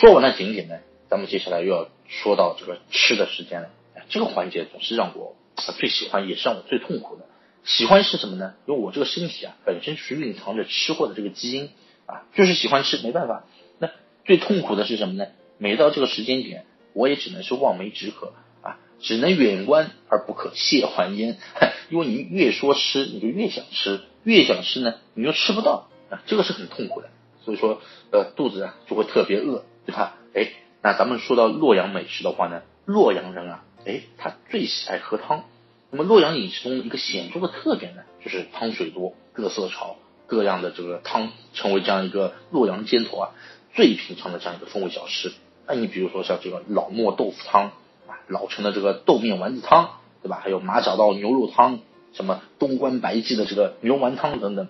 说完了景点呢，咱们接下来又要说到这个吃的时间了。这个环节总是让我最喜欢，也是让我最痛苦的。喜欢是什么呢？因为我这个身体啊，本身是蕴藏着吃货的这个基因啊，就是喜欢吃，没办法。那最痛苦的是什么呢？每到这个时间点，我也只能是望梅止渴啊，只能远观而不可亵玩焉。因为你越说吃，你就越想吃，越想吃呢，你又吃不到啊，这个是很痛苦的。所以说，呃，肚子啊就会特别饿，对吧？哎，那咱们说到洛阳美食的话呢，洛阳人啊，哎，他最喜爱喝汤。那么洛阳饮食中一个显著的特点呢，就是汤水多，各色潮，各样的这个汤成为这样一个洛阳街头啊最平常的这样一个风味小吃。那你比如说像这个老莫豆腐汤啊，老陈的这个豆面丸子汤，对吧？还有马小道牛肉汤，什么东关白记的这个牛丸汤等等。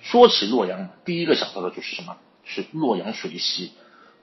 说起洛阳，第一个想到的就是什么？是洛阳水席。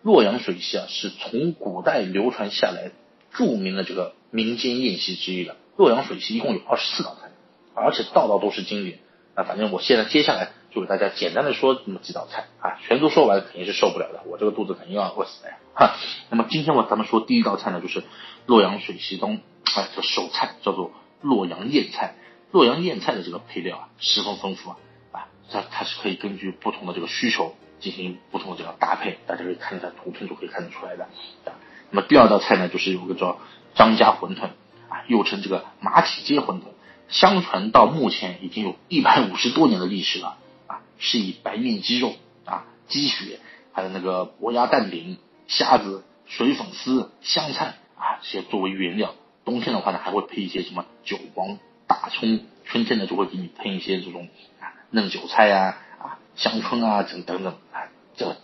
洛阳水席啊，是从古代流传下来著名的这个民间宴席之一了。洛阳水席一共有二十四道菜，而且道道都是经典。那反正我现在接下来就给大家简单的说那么几道菜啊，全都说完肯定是受不了的，我这个肚子肯定要饿死的呀。哈，那么今天我咱们说第一道菜呢，就是洛阳水席中啊这首菜叫做洛阳燕菜。洛阳燕菜的这个配料啊十分丰富啊啊，它它是可以根据不同的这个需求进行不同的这个搭配，大家可以看一下图片就可以看得出来的。啊，那么第二道菜呢，就是有个叫张家馄饨啊。又称这个马蹄街馄饨，相传到目前已经有一百五十多年的历史了啊，是以白面鸡肉啊、鸡血，还有那个伯鸭蛋饼、虾子、水粉丝、香菜啊这些作为原料。冬天的话呢，还会配一些什么韭黄、大葱；春天呢，就会给你配一些这种啊嫩韭菜呀、啊香椿啊等等等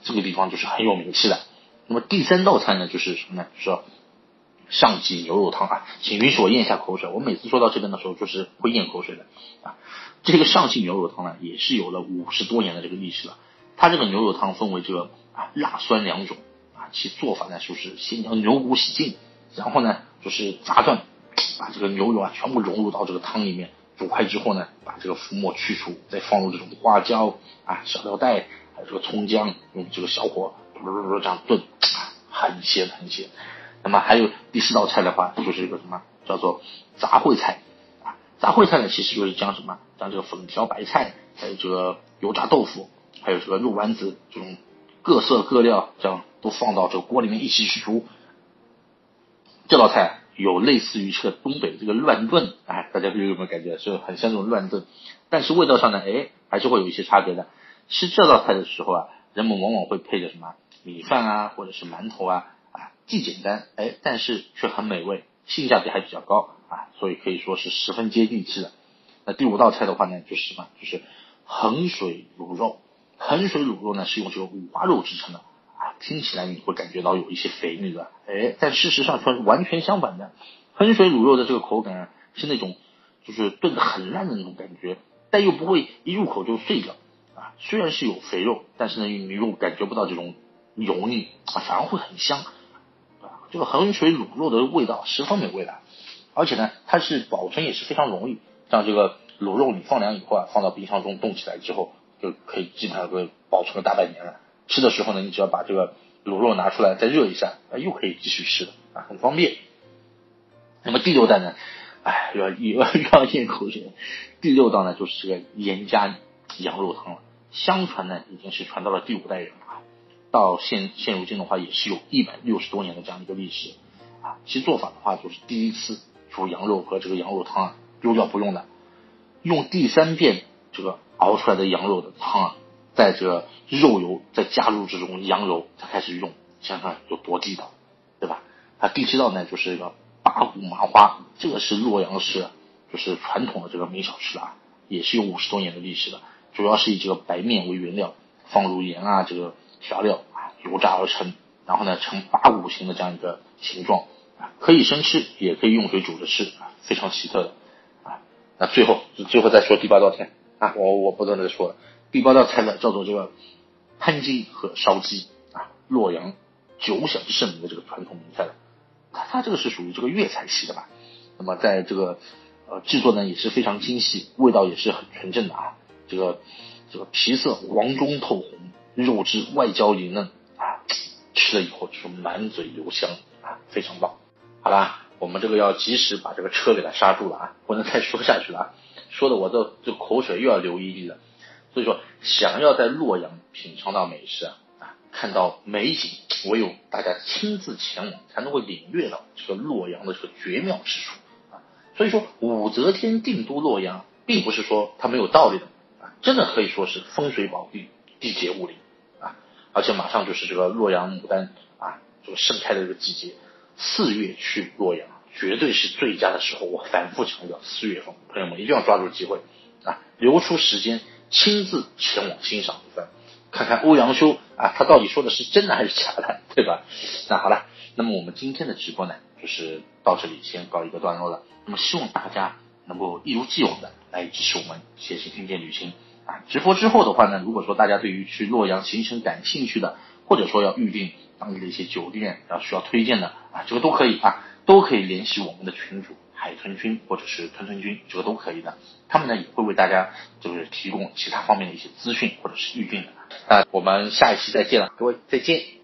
这个地方就是很有名气的。那么第三道菜呢，就是什么呢？就是。上记牛肉汤啊，请允许我咽下口水。我每次说到这边的时候，就是会咽口水的啊。这个上记牛肉汤呢，也是有了五十多年的这个历史了。它这个牛肉汤分为这个啊辣酸两种啊，其做法呢就是先将牛骨洗净，然后呢就是砸断，把这个牛肉啊全部融入到这个汤里面，煮开之后呢，把这个浮沫去除，再放入这种花椒啊、小料袋，这个葱姜，用这个小火嘟嘟嘟这样炖，很鲜很鲜。那么还有第四道菜的话，就是一个什么叫做杂烩菜啊？杂烩菜呢，其实就是将什么将这个粉条白菜，还有这个油炸豆腐，还有这个肉丸子这种各色各料，这样都放到这个锅里面一起去煮。这道菜有类似于这个东北这个乱炖，哎，大家有没有感觉是很像这种乱炖？但是味道上呢，哎，还是会有一些差别的。吃这道菜的时候啊，人们往往会配着什么米饭啊，或者是馒头啊。啊既简单哎，但是却很美味，性价比还比较高啊，所以可以说是十分接地气的。那第五道菜的话呢，就是什么？就是衡水卤肉。衡水卤肉呢是用这个五花肉制成的啊，听起来你会感觉到有一些肥腻的，哎，但事实上却是完全相反的。衡水卤肉的这个口感是那种就是炖的很烂的那种感觉，但又不会一入口就碎掉。虽然是有肥肉，但是呢，你又感觉不到这种油腻，反而会很香。这个衡水卤肉的味道十分美味的，而且呢，它是保存也是非常容易。像这个卤肉你放凉以后啊，放到冰箱中冻起来之后，就可以基本上会保存个大半年了。吃的时候呢，你只要把这个卤肉拿出来再热一下，啊，又可以继续吃了啊，很方便。那么第六道呢，哎，又要又要咽口水。第六道呢，就是这个严家羊肉汤了。相传呢，已经是传到了第五代人了。到现现如今的话，也是有一百六十多年的这样一个历史啊。其做法的话，就是第一次煮羊肉和这个羊肉汤啊，丢掉不用的，用第三遍这个熬出来的羊肉的汤啊，在这肉油再加入这种羊油，才开始用，想想有多地道，对吧？啊，第七道呢，就是一个八股麻花，这个是洛阳市就是传统的这个名小吃啊，也是有五十多年的历史的，主要是以这个白面为原料，放入盐啊，这个。调料啊，油炸而成，然后呢，呈八股形的这样一个形状啊，可以生吃，也可以用水煮着吃啊，非常奇特的啊。那最后，最后再说第八道菜啊，我我不能再说了。第八道菜呢，叫做这个潘鸡和烧鸡啊，洛阳久享盛名的这个传统名菜了。它它这个是属于这个粤菜系的吧？那么在这个呃制作呢也是非常精细，味道也是很纯正的啊。这个这个皮色黄中透红。肉质外焦里嫩啊，吃了以后就是满嘴留香啊，非常棒。好啦，我们这个要及时把这个车给它刹住了啊，不能再说下去了啊，说的我这这口水又要流一地了。所以说，想要在洛阳品尝到美食啊，看到美景，唯有大家亲自前往，才能够领略到这个洛阳的这个绝妙之处啊。所以说，武则天定都洛阳，并不是说它没有道理的，真的可以说是风水宝地，地杰物灵啊。而且马上就是这个洛阳牡丹啊，这个盛开的这个季节，四月去洛阳绝对是最佳的时候。我反复强调，四月份，朋友们一定要抓住机会啊，留出时间。亲自前往欣赏一番，看看欧阳修啊，他到底说的是真的还是假的，对吧？那好了，那么我们今天的直播呢，就是到这里先告一个段落了。那么希望大家能够一如既往的来支持我们写信听见旅行啊。直播之后的话呢，如果说大家对于去洛阳行程感兴趣的，或者说要预定当地的一些酒店，啊需要推荐的啊，这个都可以啊，都可以联系我们的群主。海豚君或者是豚豚君，这个都可以的。他们呢也会为大家就是提供其他方面的一些资讯或者是预定的。那我们下一期再见了，各位再见。